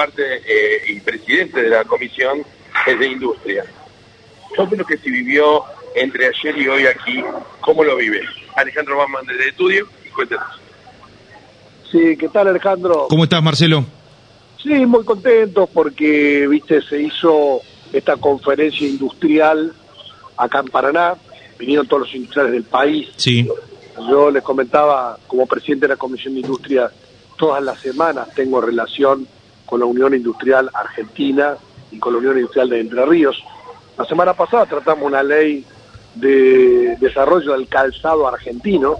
parte eh, y presidente de la comisión es de industria. Yo creo que se vivió entre ayer y hoy aquí, ¿cómo lo vive? Alejandro Bauman desde estudio y cuéntanos. Sí, ¿qué tal Alejandro? ¿Cómo estás Marcelo? Sí, muy contento porque, viste, se hizo esta conferencia industrial acá en Paraná, vinieron todos los industriales del país. Sí. Yo les comentaba, como presidente de la Comisión de Industria, todas las semanas tengo relación con la Unión Industrial Argentina y con la Unión Industrial de Entre Ríos. La semana pasada tratamos una ley de desarrollo del calzado argentino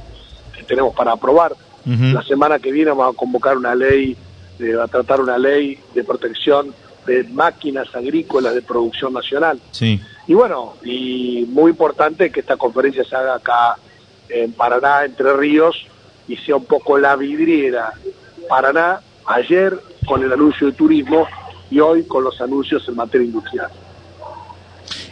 que tenemos para aprobar. La semana que viene vamos a convocar una ley, a tratar una ley de protección de máquinas agrícolas de producción nacional. Sí. Y bueno, y muy importante que esta conferencia se haga acá en Paraná, Entre Ríos, y sea un poco la vidriera. Paraná, ayer con el anuncio de turismo y hoy con los anuncios en materia industrial.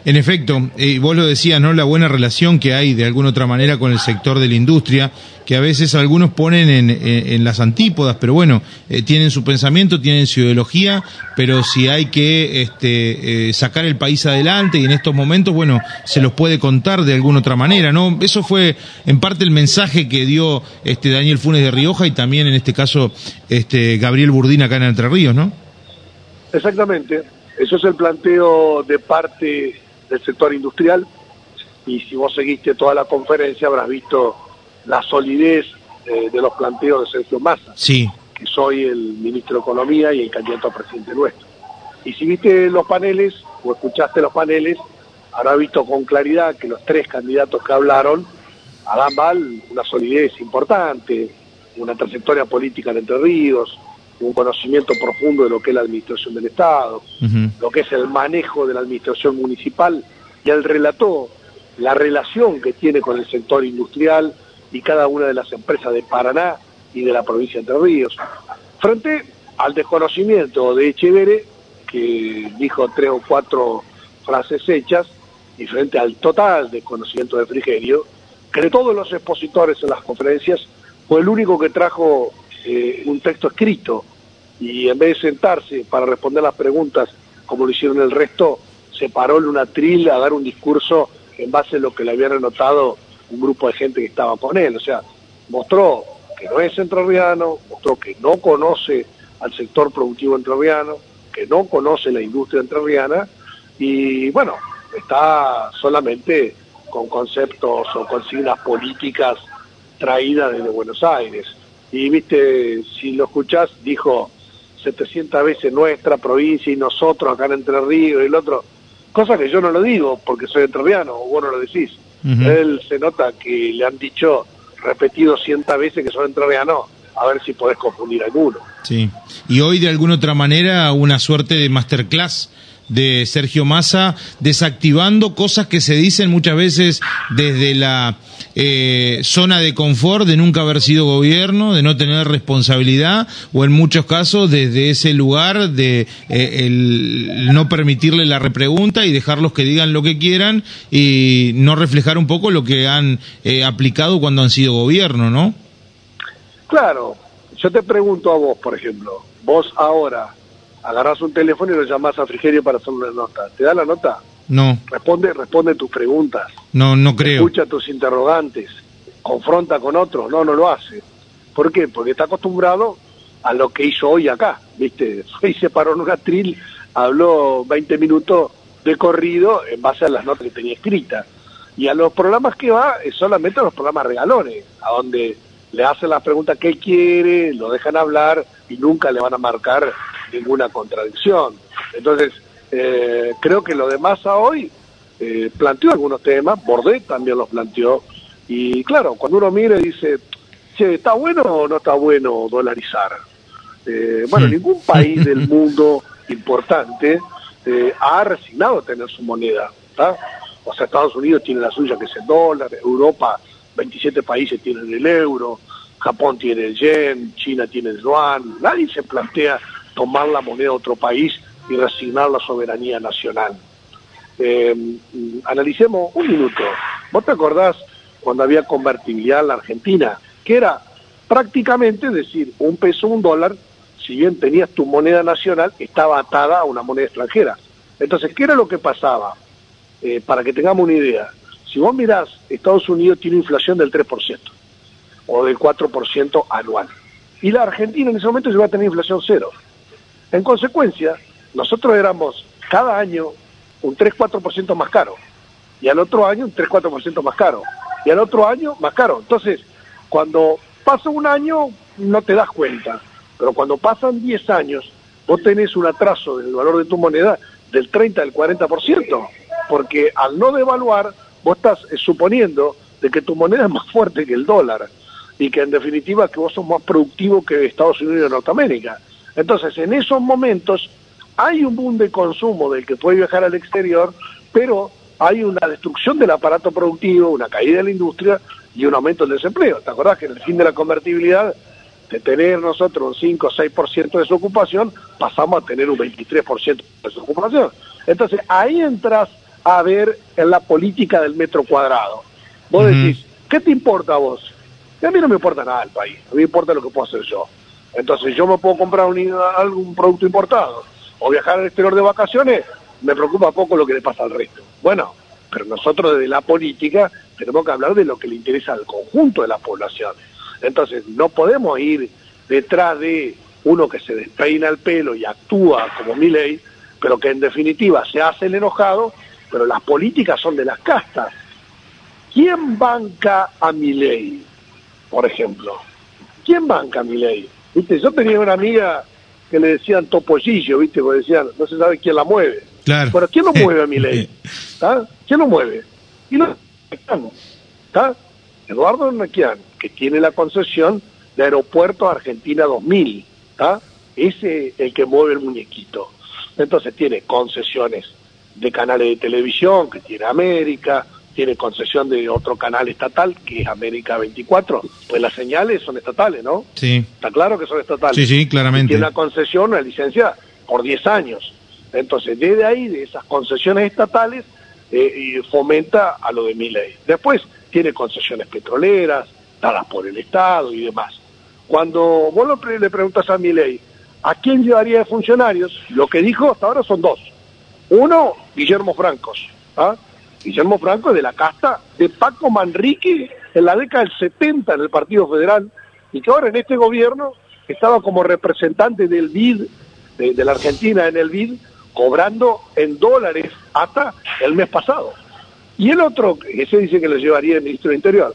En efecto, eh, vos lo decías, ¿no? La buena relación que hay de alguna otra manera con el sector de la industria, que a veces algunos ponen en, las antípodas, pero bueno, eh, tienen su pensamiento, tienen su ideología, pero si hay que este, eh, sacar el país adelante y en estos momentos, bueno, se los puede contar de alguna otra manera, ¿no? Eso fue en parte el mensaje que dio este Daniel Funes de Rioja y también en este caso este Gabriel Burdín acá en Entre Ríos, ¿no? Exactamente, eso es el planteo de parte del sector industrial y si vos seguiste toda la conferencia habrás visto la solidez eh, de los planteos de Sergio Massa, sí. que soy el ministro de Economía y el candidato a presidente nuestro. Y si viste los paneles o escuchaste los paneles, habrás visto con claridad que los tres candidatos que hablaron harán mal una solidez importante, una trayectoria política en Entre Ríos, un conocimiento profundo de lo que es la administración del Estado, lo que es el manejo de la administración municipal, y él relató la relación que tiene con el sector industrial y cada una de las empresas de Paraná y de la provincia de Entre Ríos. Frente al desconocimiento de Echevere, que dijo tres o cuatro frases hechas, y frente al total desconocimiento de Frigerio, que de todos los expositores en las conferencias fue el único que trajo eh, un texto escrito y en vez de sentarse para responder las preguntas como lo hicieron el resto, se paró en una tril a dar un discurso en base a lo que le habían anotado un grupo de gente que estaba con él. O sea, mostró que no es entrerriano, mostró que no conoce al sector productivo entrerriano, que no conoce la industria entrerriana y bueno, está solamente con conceptos o consignas políticas traídas desde Buenos Aires. Y viste, si lo escuchás, dijo 700 veces nuestra provincia y nosotros acá en Entre Ríos y el otro, cosa que yo no lo digo porque soy entrerriano, o vos no lo decís. Él se nota que le han dicho repetido cientas veces que son entrerrianos, a ver si podés confundir alguno. Sí, y hoy de alguna otra manera una suerte de masterclass de Sergio Massa desactivando cosas que se dicen muchas veces desde la eh, zona de confort de nunca haber sido gobierno, de no tener responsabilidad o en muchos casos desde ese lugar de eh, el no permitirle la repregunta y dejarlos que digan lo que quieran y no reflejar un poco lo que han eh, aplicado cuando han sido gobierno, ¿no? Claro, yo te pregunto a vos, por ejemplo, vos ahora agarras un teléfono y lo llamás a Frigerio para hacer una nota. ¿Te da la nota? No. Responde, responde tus preguntas. No, no creo. Escucha tus interrogantes. Confronta con otros. No, no lo hace. ¿Por qué? Porque está acostumbrado a lo que hizo hoy acá. ¿Viste? Hoy se paró en un atril, habló 20 minutos de corrido en base a las notas que tenía escritas. Y a los programas que va, es solamente a los programas regalones, a donde le hacen las preguntas que quiere, lo dejan hablar y nunca le van a marcar ninguna contradicción. Entonces, eh, creo que lo de Massa hoy eh, planteó algunos temas, Bordet también los planteó, y claro, cuando uno mira y dice, che, ¿está bueno o no está bueno dolarizar? Eh, bueno, hmm. ningún país del mundo importante ha resignado a tener su moneda. O sea, Estados Unidos tiene la suya que es el dólar, Europa, 27 países tienen el euro, Japón tiene el yen, China tiene el yuan, nadie se plantea tomar la moneda de otro país y resignar la soberanía nacional. Eh, analicemos un minuto. ¿Vos te acordás cuando había convertibilidad en la Argentina? Que era prácticamente decir un peso, un dólar, si bien tenías tu moneda nacional, estaba atada a una moneda extranjera. Entonces, ¿qué era lo que pasaba? Eh, para que tengamos una idea, si vos mirás, Estados Unidos tiene inflación del 3% o del 4% anual. Y la Argentina en ese momento iba a tener inflación cero. En consecuencia, nosotros éramos cada año un 3-4% más caro. Y al otro año un 3-4% más caro. Y al otro año más caro. Entonces, cuando pasa un año no te das cuenta. Pero cuando pasan 10 años, vos tenés un atraso del valor de tu moneda del 30 al 40%. Porque al no devaluar, vos estás eh, suponiendo de que tu moneda es más fuerte que el dólar y que en definitiva que vos sos más productivo que Estados Unidos y Norteamérica. Entonces, en esos momentos hay un boom de consumo del que puede viajar al exterior, pero hay una destrucción del aparato productivo, una caída de la industria y un aumento del desempleo. ¿Te acordás que en el fin de la convertibilidad, de tener nosotros un 5 o 6% de desocupación, pasamos a tener un 23% de desocupación? Entonces, ahí entras a ver en la política del metro cuadrado. Vos decís, ¿qué te importa a vos? a mí no me importa nada el país, a mí me importa lo que puedo hacer yo. Entonces yo me puedo comprar un, algún producto importado o viajar al exterior de vacaciones, me preocupa poco lo que le pasa al resto. Bueno, pero nosotros desde la política tenemos que hablar de lo que le interesa al conjunto de la población. Entonces no podemos ir detrás de uno que se despeina el pelo y actúa como mi ley, pero que en definitiva se hace el enojado, pero las políticas son de las castas. ¿Quién banca a mi ley? por ejemplo. ¿Quién banca mi ley? ¿Viste? Yo tenía una amiga que le decían topollillo, ¿viste? Porque decían, no se sabe quién la mueve. Claro. Pero ¿quién lo mueve a mi ley? ¿Quién lo mueve? Y no, ¿está? Eduardo Naquian, que tiene la concesión de Aeropuerto Argentina 2000, ¿está? Ese es el que mueve el muñequito. Entonces tiene concesiones de canales de televisión, que tiene América, tiene concesión de otro canal estatal, que es América 24, pues las señales son estatales, ¿no? Sí. Está claro que son estatales. Sí, sí, claramente. tiene una concesión, una licencia por 10 años. Entonces, desde ahí, de esas concesiones estatales, eh, fomenta a lo de mi ley. Después, tiene concesiones petroleras, dadas por el Estado y demás. Cuando vos le preguntas a mi ley, ¿a quién llevaría de funcionarios? Lo que dijo hasta ahora son dos. Uno, Guillermo Francos, ¿ah? Guillermo Franco es de la casta de Paco Manrique en la década del 70 en el Partido Federal y que ahora en este gobierno estaba como representante del BID, de, la Argentina en el BID, cobrando en dólares hasta el mes pasado. Y el otro, ese dice que lo llevaría el ministro del Interior,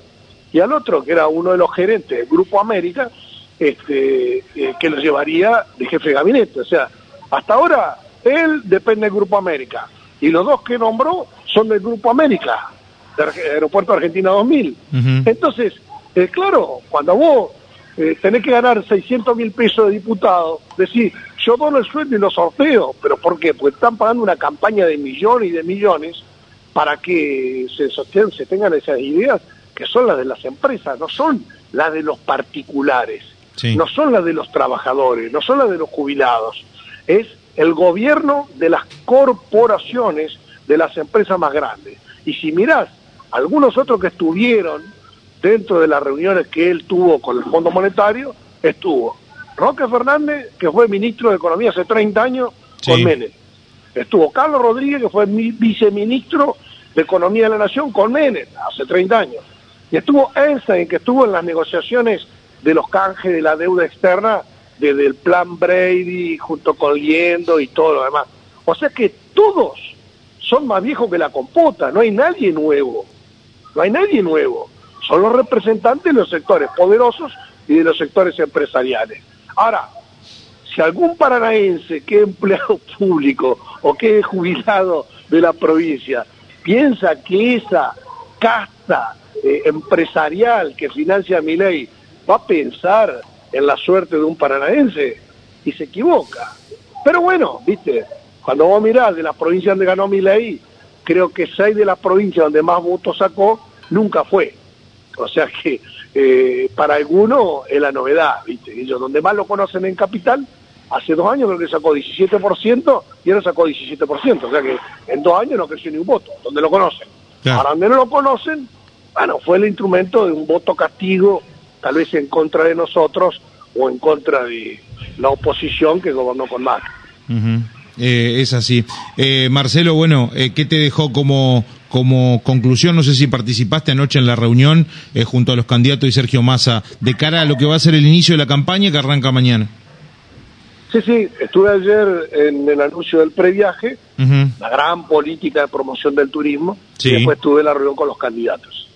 y al otro, que era uno de los gerentes del Grupo América, este, eh, que lo llevaría de jefe de gabinete. O sea, hasta ahora él depende del Grupo América. Y los dos que nombró son del Grupo América, del Aeropuerto Argentina 2000. Entonces, eh, claro, cuando vos eh, tenés que ganar 600 mil pesos de diputado, decís, yo dono el sueldo y lo sorteo, pero ¿por qué? Porque están pagando una campaña de millones y de millones para que se, se tengan esas ideas que son las de las empresas, no son las de los particulares, no son las de los trabajadores, no son las de los jubilados, es el gobierno de las corporaciones de las empresas más grandes. Y si mirás, algunos otros que estuvieron dentro de las reuniones que él tuvo con el Fondo Monetario, estuvo Roque Fernández, que fue ministro de Economía hace 30 años, con Menem. Estuvo Carlos Rodríguez, que fue viceministro de Economía de la Nación, con Menem, hace 30 años. Y estuvo Einstein, que estuvo en las negociaciones de los canjes de la deuda externa desde el plan Brady, junto con Liendo y todo lo demás. O sea que todos son más viejos que la compota, no hay nadie nuevo, no hay nadie nuevo, son los representantes de los sectores poderosos y de los sectores empresariales. Ahora, si algún paranaense que es empleado público o que es jubilado de la provincia piensa que esa casta eh, empresarial que financia mi ley va a pensar en la suerte de un paranaense y se equivoca. Pero bueno, viste, cuando vos mirás de las provincias donde ganó ley, creo que seis de las provincias donde más votos sacó, nunca fue. O sea que eh, para algunos es la novedad, ¿viste? Ellos donde más lo conocen en Capital, hace dos años creo que sacó 17% y ahora sacó 17%. O sea que en dos años no creció ni un voto, donde lo conocen. Para donde no lo conocen, bueno, fue el instrumento de un voto castigo, tal vez en contra de nosotros, o en contra de la oposición que gobernó con Macri. Eh, es así. Eh, Marcelo, bueno, eh, ¿qué te dejó como, como conclusión? No sé si participaste anoche en la reunión junto a los candidatos y Sergio Massa de cara a lo que va a ser el inicio de la campaña que arranca mañana. Sí, sí, estuve ayer en el anuncio del previaje, la gran política de promoción del turismo, y después tuve la reunión con los candidatos.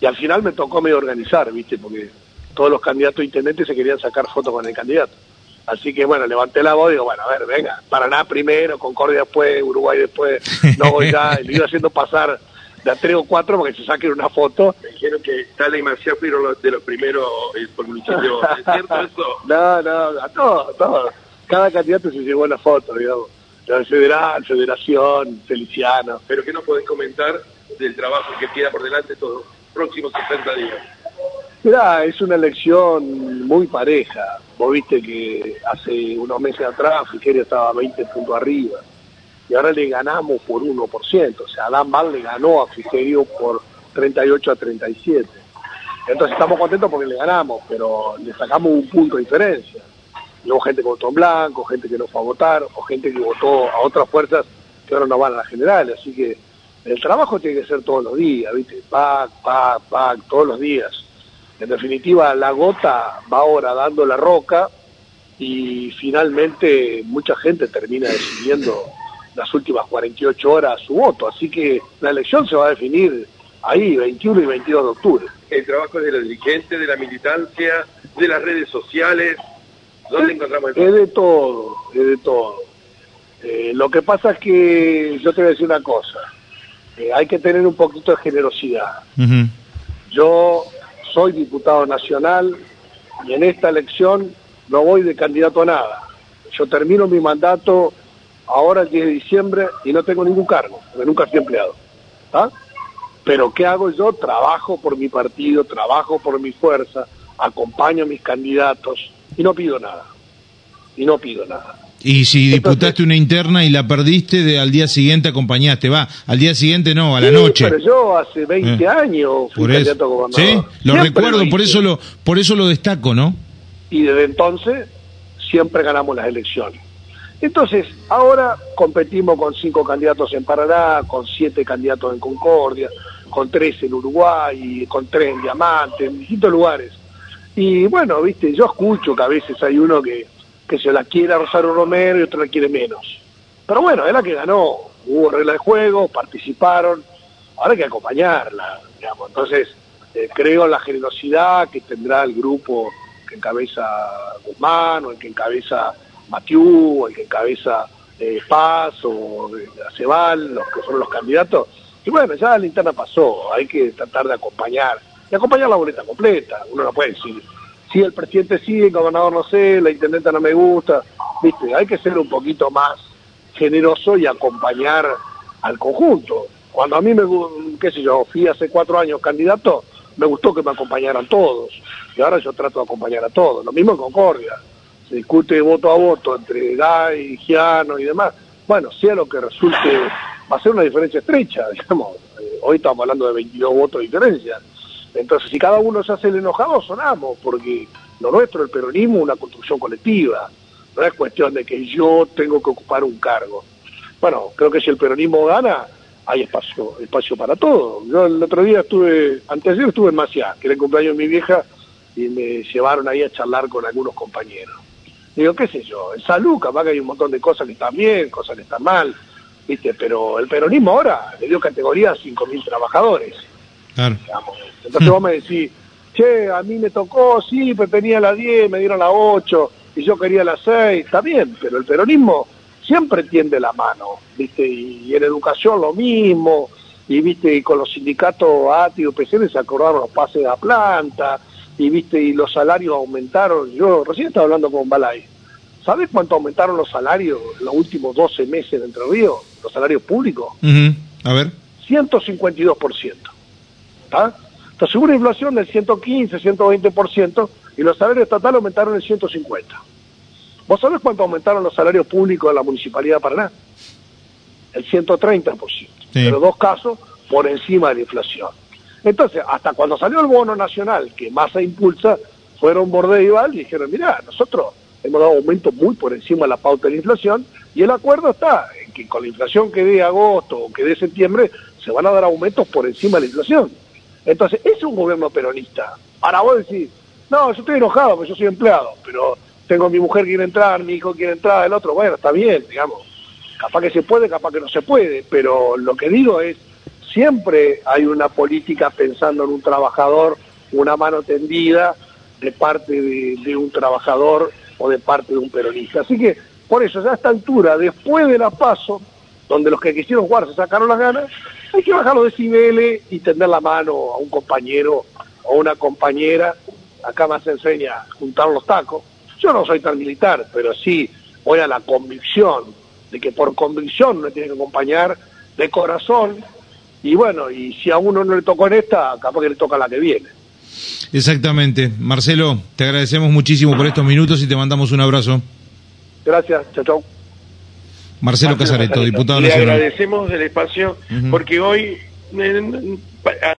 Y al final me tocó medio organizar, ¿viste? Porque todos los candidatos intendentes se querían sacar fotos con el candidato. Así que bueno, levanté la voz y digo, bueno, a ver, venga, Paraná primero, Concordia después, Uruguay después, no voy ya, y le iba haciendo pasar de a tres o cuatro porque se saquen una foto. Me dijeron que Tala y Marcial fueron de los primeros eh, por municipio, ¿es cierto eso? No, no, a todos, todos. Cada candidato se llevó una foto, digamos. La Federal, Federación, Feliciano. Pero ¿qué nos podés comentar del trabajo que queda por delante estos próximos 60 días? Mirá, es una elección muy pareja. Vos viste que hace unos meses atrás Frigerio estaba 20 puntos arriba y ahora le ganamos por 1%. O sea, Adán Val le ganó a Frigerio por 38 a 37. Entonces estamos contentos porque le ganamos, pero le sacamos un punto de diferencia. Y hubo gente que votó en blanco, gente que no fue a votar, o gente que votó a otras fuerzas que ahora no van a las generales. Así que el trabajo tiene que ser todos los días, ¿viste? Pac, pac, pac, todos los días en definitiva, la gota va ahora dando la roca y finalmente mucha gente termina decidiendo las últimas 48 horas su voto. Así que la elección se va a definir ahí, 21 y 22 de octubre. El trabajo es de la dirigente, de la militancia, de las redes sociales. ¿Dónde encontramos el Es de todo, es de todo. Eh, lo que pasa es que yo te voy a decir una cosa. Eh, hay que tener un poquito de generosidad. Yo soy diputado nacional y en esta elección no voy de candidato a nada. Yo termino mi mandato ahora el 10 de diciembre y no tengo ningún cargo, porque nunca fui empleado. ¿ah? Pero ¿qué hago yo? Trabajo por mi partido, trabajo por mi fuerza, acompaño a mis candidatos y no pido nada. Y no pido nada. Y si diputaste una interna y la perdiste, de, al día siguiente acompañaste, va, al día siguiente no, a la noche. Pero yo hace 20 eh, años fui candidato a gobernador. Sí, lo recuerdo, por eso lo, por eso lo destaco, ¿no? Y desde entonces siempre ganamos las elecciones. Entonces, ahora competimos con cinco candidatos en Paraná, con siete candidatos en Concordia, con tres en Uruguay, con tres en Diamante, en distintos lugares. Y bueno, viste, yo escucho que a veces hay uno que que se la quiere a Rosario Romero y otro la quiere menos. Pero bueno, es la que ganó, hubo regla de juego, participaron, ahora hay que acompañarla, digamos. Entonces, eh, creo en la generosidad que tendrá el grupo que encabeza Guzmán, o el que encabeza Matiu, o el que encabeza eh, Paz, o eh, Acebal, los que son los candidatos. Y bueno, ya la linterna pasó, hay que tratar de acompañar, y acompañar la boleta completa. Uno no puede decir, si el presidente sigue, el gobernador no sé, la intendenta no me gusta, viste, hay que ser un poquito más generoso y acompañar al conjunto. Cuando a mí me, qué sé yo, fui hace cuatro años candidato, me gustó que me acompañaran todos, y ahora yo trato de acompañar a todos, lo mismo en Concordia, se discute voto a voto entre Gay, Giano y demás, bueno, sea lo que resulte, va a ser una diferencia estrecha, digamos, eh, hoy estamos hablando de 22 votos de diferencia, entonces, si cada uno se hace el enojado, sonamos, porque lo nuestro, el peronismo, es una construcción colectiva. No es cuestión de que yo tengo que ocupar un cargo. Bueno, creo que si el peronismo gana, hay espacio espacio para todo. Yo el otro día estuve, antes de estuve en Maciá, que era el cumpleaños de mi vieja, y me llevaron ahí a charlar con algunos compañeros. Digo, qué sé yo, en salud capaz que hay un montón de cosas que están bien, cosas que están mal, ¿viste? Pero el peronismo ahora le dio categoría a 5.000 trabajadores. Entonces vos me decís, che, a mí me tocó, sí, pues tenía la 10, me dieron la 8 y yo quería la 6, está bien, pero el peronismo siempre tiende la mano, ¿viste? Y, en educación lo mismo, y viste, y con los sindicatos ATI y UPCN se acordaron los pases a planta, y viste, y los salarios aumentaron. Yo recién estaba hablando con Balay. ¿Sabes cuánto aumentaron los salarios en los últimos 12 meses en Entre Ríos? Los salarios públicos. A ver. 152%. Entonces hubo una inflación del 115, 120% y los salarios estatales aumentaron el 150. ¿Vos sabés cuánto aumentaron los salarios públicos de la Municipalidad de Paraná? El 130%. Pero dos casos por encima de la inflación. Entonces, hasta cuando salió el bono nacional, que más se impulsa, fueron Bordeival y dijeron, mira, nosotros hemos dado aumentos muy por encima de la pauta de la inflación y el acuerdo está en que con la inflación que dé agosto o que dé septiembre se van a dar aumentos por encima de la inflación. Entonces, es un gobierno peronista. Ahora vos decís, no, yo estoy enojado porque yo soy empleado, pero tengo mi mujer que quiere entrar, mi hijo quiere entrar, el otro, bueno, está bien, digamos. Capaz que se puede, capaz que no se puede, pero lo que digo es, siempre hay una política pensando en un trabajador, una mano tendida de parte de, un trabajador o de parte de un peronista. Así que, por eso, ya a esta altura, después de la paso, donde los que quisieron jugar se sacaron las ganas, hay que bajar los decibeles y tender la mano a un compañero o una compañera. Acá más se enseña a juntar los tacos. Yo no soy tan militar, pero sí voy a la convicción de que por convicción me tiene que acompañar de corazón. Y bueno, y si a uno no le tocó en esta, capaz que le toca la que viene. Exactamente. Marcelo, te agradecemos muchísimo por estos minutos y te mandamos un abrazo. Gracias, chao, chao. Marcelo, Casareto, diputado nacional. Le agradecemos el espacio porque hoy